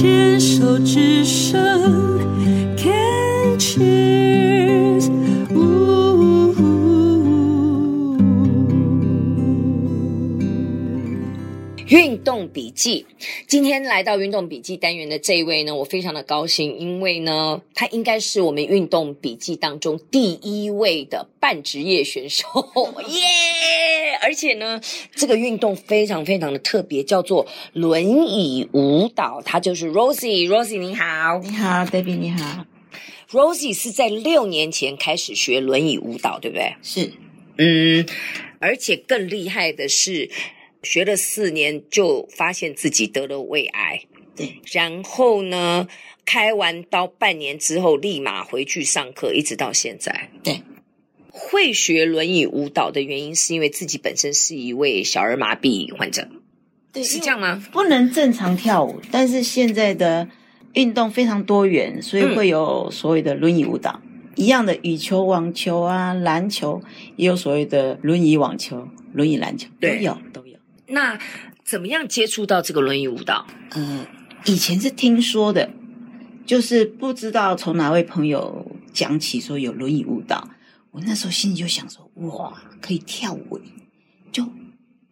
牵手之声，Can cheers，运动笔记，今天来到运动笔记单元的这一位呢，我非常的高兴，因为呢，他应该是我们运动笔记当中第一位的半职业选手，耶、而且呢，这个运动非常非常的特别，叫做轮椅舞蹈，它就是 Rosie，Rosie 你好，你好，Debbie 你好，Rosie 是在六年前开始学轮椅舞蹈，对不对？是，嗯，而且更厉害的是。学了四年，就发现自己得了胃癌。对，然后呢，开完刀半年之后，立马回去上课，一直到现在。对，会学轮椅舞蹈的原因，是因为自己本身是一位小儿麻痹患者。对，是这样吗？不能正常跳舞，但是现在的运动非常多元，所以会有所谓的轮椅舞蹈。嗯、一样的羽球、网球啊，篮球也有所谓的轮椅网球、轮椅篮球，都有都有。那怎么样接触到这个轮椅舞蹈？呃，以前是听说的，就是不知道从哪位朋友讲起说有轮椅舞蹈。我那时候心里就想说，哇，可以跳舞，就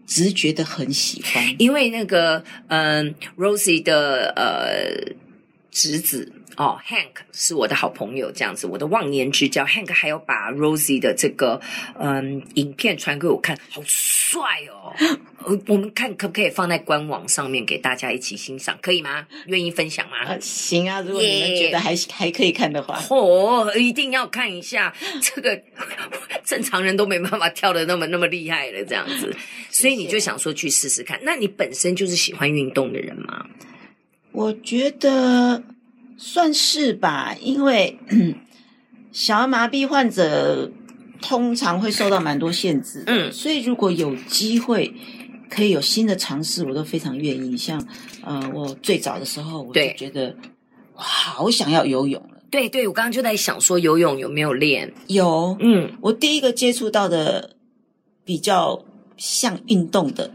直觉的很喜欢。因为那个，嗯、，Rosie 的呃侄子。哦，Hank 是我的好朋友，这样子，我的忘年之交。Hank 还有把 Rosie 的这个嗯影片传给我看，好帅哦！呃，我们看可不可以放在官网上面给大家一起欣赏，可以吗？愿意分享吗？啊，行啊，如果你们觉得还、yeah. 还可以看的话，哦，一定要看一下。这个 正常人都没办法跳的那么那么厉害的这样子，所以你就想说去试试看。那你本身就是喜欢运动的人吗？我觉得。算是吧，因为 小儿麻痹患者通常会受到蛮多限制，嗯，所以如果有机会可以有新的尝试，我都非常愿意。像呃，我最早的时候，我就觉得我好想要游泳了。对对，我刚刚就在想说游泳有没有练？有，嗯，我第一个接触到的比较像运动的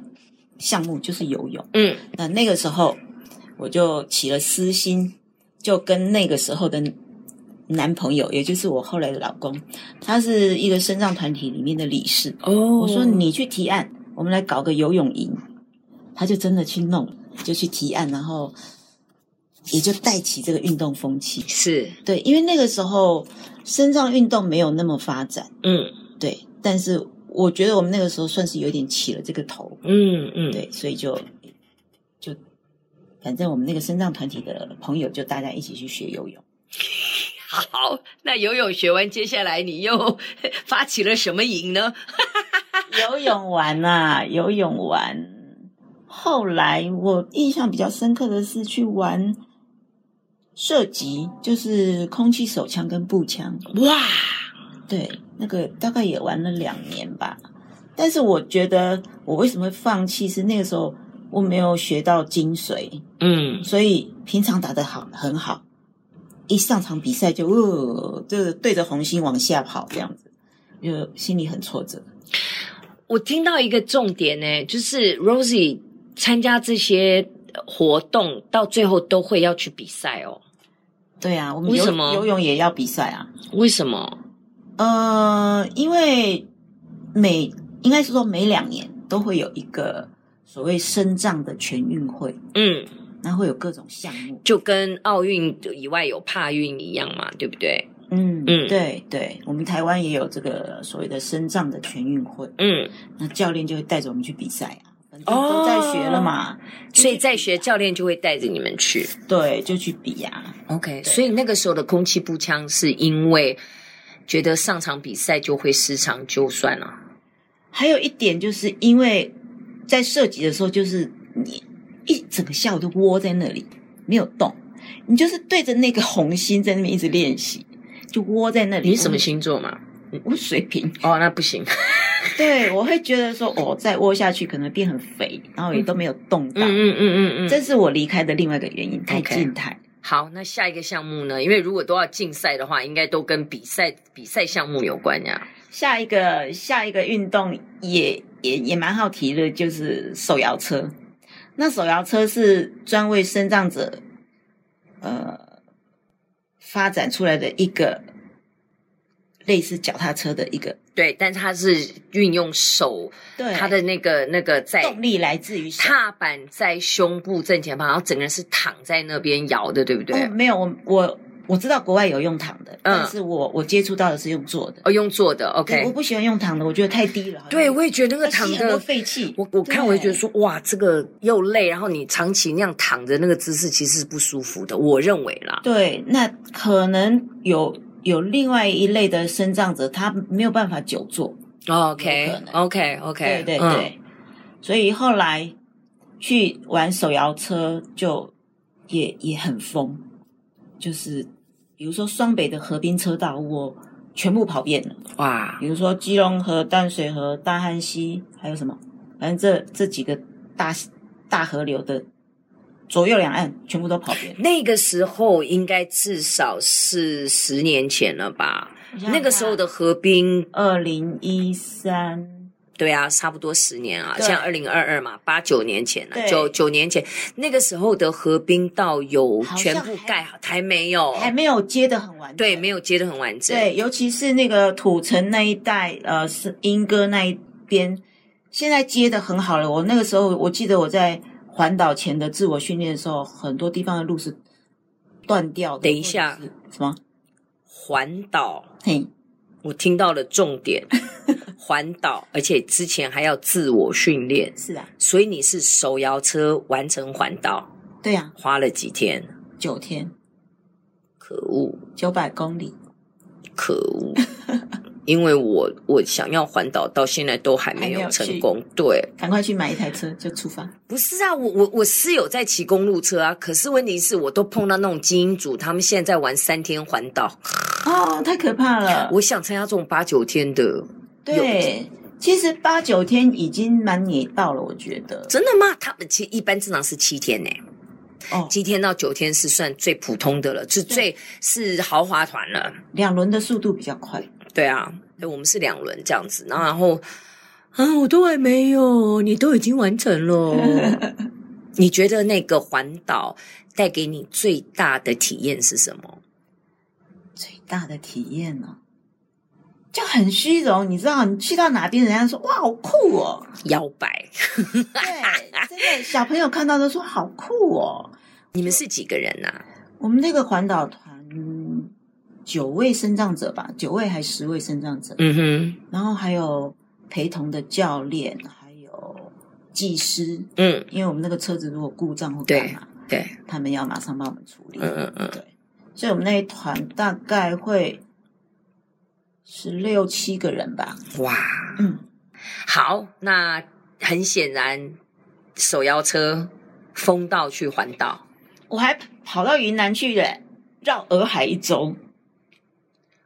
项目就是游泳，嗯，那那个时候我就起了私心。就跟那个时候的男朋友，也就是我后来的老公，他是一个身障团体里面的理事。哦、oh.，我说你去提案，我们来搞个游泳营，他就真的去弄，就去提案，然后也就带起这个运动风气。是对，因为那个时候身障运动没有那么发展。嗯，对，但是我觉得我们那个时候算是有点起了这个头。嗯嗯，对，所以就。反正我们那个身障团体的朋友就大家一起去学游泳。好，那游泳学完，接下来你又 发起了什么营呢？游泳完啊，游泳完，后来我印象比较深刻的是去玩射击，就是空气手枪跟步枪。哇，对，那个大概也玩了两年吧。但是我觉得我为什么会放弃？是那个时候。我没有学到精髓，嗯，所以平常打得好很好，一上场比赛就呃，就对着红心往下跑这样子，就心里很挫折。我听到一个重点呢，就是 Rosie 参加这些活动到最后都会要去比赛哦。对啊，我们游，为什么游泳也要比赛啊？为什么？呃，因为每应该是说每两年都会有一个。所谓身障的全运会，嗯，那会有各种项目，就跟奥运以外有帕运一样嘛，对不对？嗯嗯，对对，我们台湾也有这个所谓的身障的全运会，嗯，那教练就会带着我们去比赛啊，反正都在学了嘛，哦、所以在学，教练就会带着你们去，对，就去比呀、啊。OK，所以那个时候的空气步枪是因为觉得上场比赛就会失常就算了，还有一点就是因为。在射击的时候，就是你一整个下午都窝在那里没有动，你就是对着那个红心在那边一直练习，就窝在那里。你什么星座嘛？我水瓶。哦，那不行。对，我会觉得说，哦，再窝下去可能变很肥，然后也都没有动到。嗯嗯嗯嗯嗯，这是我离开的另外一个原因，太静态。Okay. 好，那下一个项目呢？因为如果都要竞赛的话，应该都跟比赛比赛项目有关呀。下一个下一个运动也。也也蛮好提的，就是手摇车。那手摇车是专为身障者呃发展出来的一个类似脚踏车的一个，对，但它是运用手，对它的那个那个在动力来自于踏板在胸部正前方，然后整个人是躺在那边摇的，对不对？哦、没有，我我我知道国外有用躺的，嗯、但是我我接触到的是用坐的，哦，用坐的，OK，我不喜欢用躺的，我觉得太低了。对，我也觉得那个躺的废气。我我看我就觉得说，哇，这个又累，然后你长期那样躺着，那个姿势其实是不舒服的，我认为啦。对，那可能有。有另外一类的生长者，他没有办法久坐。OK，OK，OK，对对对，嗯、所以后来去玩手摇车就也也很疯，就是比如说双北的河滨车道，我全部跑遍了。哇！比如说基隆河、淡水河、大汉溪，还有什么？反正这这几个大大河流的。左右两岸全部都跑遍。那个时候应该至少是十年前了吧？那个时候的河滨，二零一三，对啊，差不多十年啊，像二零二二嘛，八九年前了，对九九年前，那个时候的河滨道有全部盖好，还没有，还没有接的很完整，对，没有接的很完整，对，尤其是那个土城那一带，呃，是莺歌那一边，现在接的很好了。我那个时候，我记得我在。环岛前的自我训练的时候，很多地方的路是断掉的。等一下，什么？环岛？嘿，我听到了重点。环岛，而且之前还要自我训练。是啊，所以你是手摇车完成环岛？对呀、啊。花了几天？九天。可恶！九百公里。可恶！因为我我想要环岛，到现在都还没有成功。对，赶快去买一台车就出发。不是啊，我我我是有在骑公路车啊，可是问题是我都碰到那种精英组，他们现在在玩三天环岛，哦，太可怕了。我想参加这种八九天的。对，其实八九天已经蛮野到了，我觉得。真的吗？他们其实一般正常是七天呢。哦，七天到九天是算最普通的了，是最是豪华团了。两轮的速度比较快。对啊，我们是两轮这样子，然后然后啊，我都还没有，你都已经完成了。你觉得那个环岛带给你最大的体验是什么？最大的体验呢、哦，就很虚荣。你知道，你去到哪边，人家说哇，好酷哦，摇摆。对，真的，小朋友看到都说好酷哦。你们是几个人呐、啊？我们那个环岛团。九位身障者吧，九位还十位身障者。嗯哼，然后还有陪同的教练，还有技师。嗯，因为我们那个车子如果故障或干嘛，对，对他们要马上帮我们处理。嗯嗯嗯，对，所以我们那一团大概会十六七个人吧。哇，嗯，好，那很显然手摇车封道去环岛，我还跑到云南去了，绕洱海一周。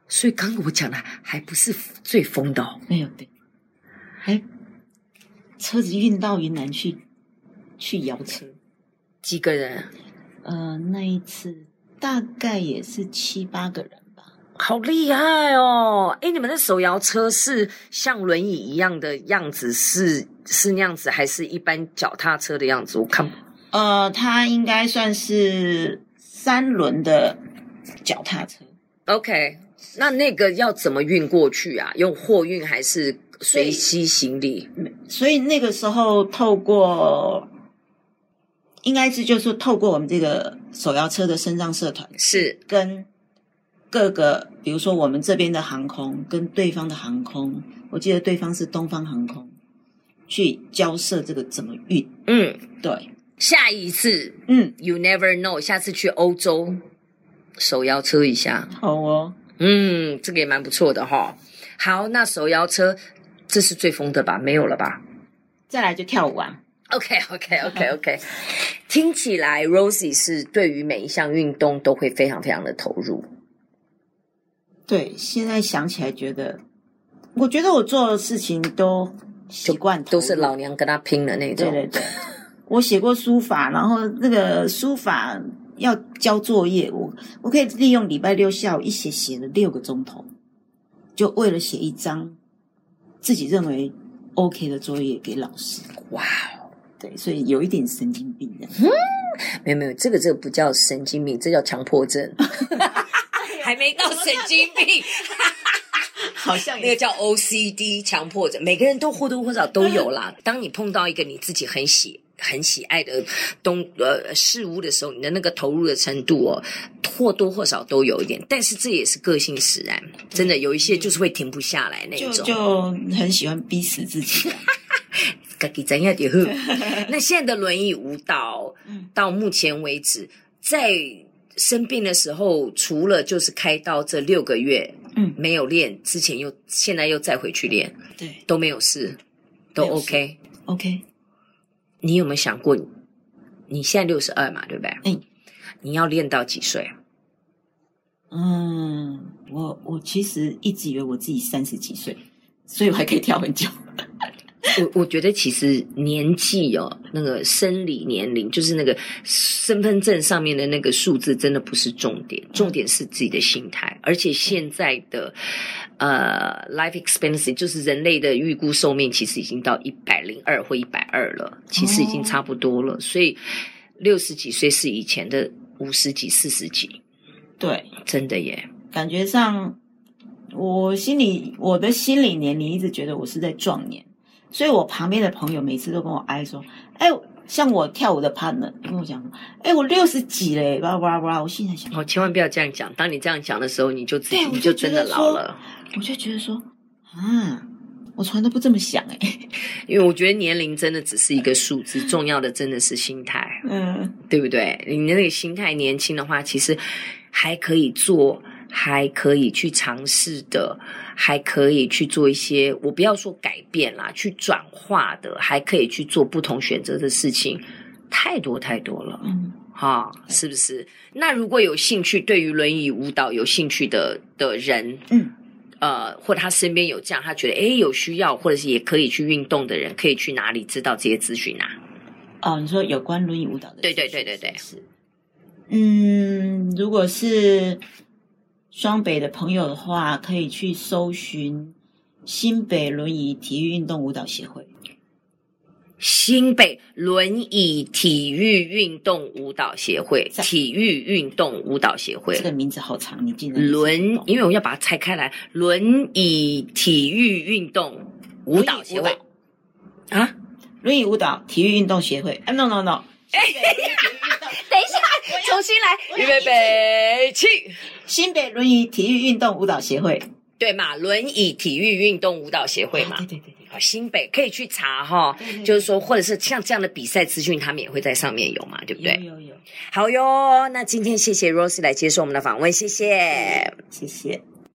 所以刚刚我讲的还不是最疯的哦，没有对，还车子运到云南去去摇车，几个人？呃，那一次大概也是七八个人吧，好厉害哦！哎，你们的手摇车是像轮椅一样的样子，是是那样子，还是一般脚踏车的样子？我看，呃，它应该算是三轮的脚踏车。OK。那那个要怎么运过去啊？用货运还是随机行李？所以那个时候透过，应该是就是透过我们这个手摇车的身障社团，是跟各个，比如说我们这边的航空跟对方的航空，我记得对方是东方航空，去交涉这个怎么运。嗯，对。下一次，嗯，You never know，下次去欧洲手摇车一下，好哦。嗯，这个也蛮不错的哈、哦。好，那手摇车这是最疯的吧？没有了吧？再来就跳舞啊。OK，OK，OK，OK。听起来 Rosie 是对于每一项运动都会非常非常的投入。对，现在想起来觉得，我觉得我做的事情都习惯，都是老娘跟他拼的那种。对对对，我写过书法，然后那个书法。要交作业，我我可以利用礼拜六下午一写写了六个钟头，就为了写一张自己认为 OK 的作业给老师。哇哦，对，所以有一点神经病的。嗯，没有没有，这个这个不叫神经病，这叫强迫症，还没到神经病。好像那个叫 OCD 强迫症，每个人都或多或少都有啦。当你碰到一个你自己很喜很喜爱的东呃事物的时候，你的那个投入的程度哦，或多或少都有一点。但是这也是个性使然，真的有一些就是会停不下来那种，就，就很喜欢逼死自己。自己怎样就好。那现在的轮椅舞蹈，到目前为止，在生病的时候，除了就是开刀这六个月。嗯，没有练之前又现在又再回去练，对，都没有事，都 OK OK。你有没有想过，你现在六十二嘛，对不对？嗯，你要练到几岁？嗯，我我其实一直以为我自己三十几岁，所以我还可以跳很久。我我觉得其实年纪哦，那个生理年龄，就是那个身份证上面的那个数字，真的不是重点，重点是自己的心态。而且现在的呃，life expectancy 就是人类的预估寿命，其实已经到一百零二或一百二了，其实已经差不多了。所以六十几岁是以前的五十几、四十几，对，真的耶。感觉上，我心里我的心理年龄一直觉得我是在壮年。所以我旁边的朋友每次都跟我哀说：“哎，像我跳舞的 partner 跟我讲，哎，我六十几嘞，哇哇哇！”我现在想，哦，千万不要这样讲。当你这样讲的时候，你就自己就真的老了。我就觉得说，啊，我从来都不这么想哎，因为我觉得年龄真的只是一个数字，重要的真的是心态，嗯，对不对？你的那个心态年轻的话，其实还可以做。还可以去尝试的，还可以去做一些，我不要说改变啦，去转化的，还可以去做不同选择的事情，太多太多了，嗯，哈，是不是？那如果有兴趣，对于轮椅舞蹈有兴趣的的人，嗯，呃，或他身边有这样，他觉得诶有需要，或者是也可以去运动的人，可以去哪里知道这些资讯啊？哦，你说有关轮椅舞蹈的，对对对对对，是，嗯，如果是。双北的朋友的话，可以去搜寻新北轮椅体育运动舞蹈协会。新北轮椅体育运动舞蹈协会，体育运动舞蹈协会，这个名字好长，你记得？轮，因为我要把它拆开来，轮椅体育运动舞蹈协会啊，轮椅舞蹈体育运动协会啊，no no no，哎，等一下。重新来，预备备起！新北轮椅体育运动舞蹈协会，对嘛？轮椅体育运动舞蹈协会嘛？对对对新北可以去查哈，就是说，或者是像这样的比赛资讯，他们也会在上面有嘛？对不对？有有有。好哟，那今天谢谢 Rosie 来接受我们的访问，谢谢，谢谢。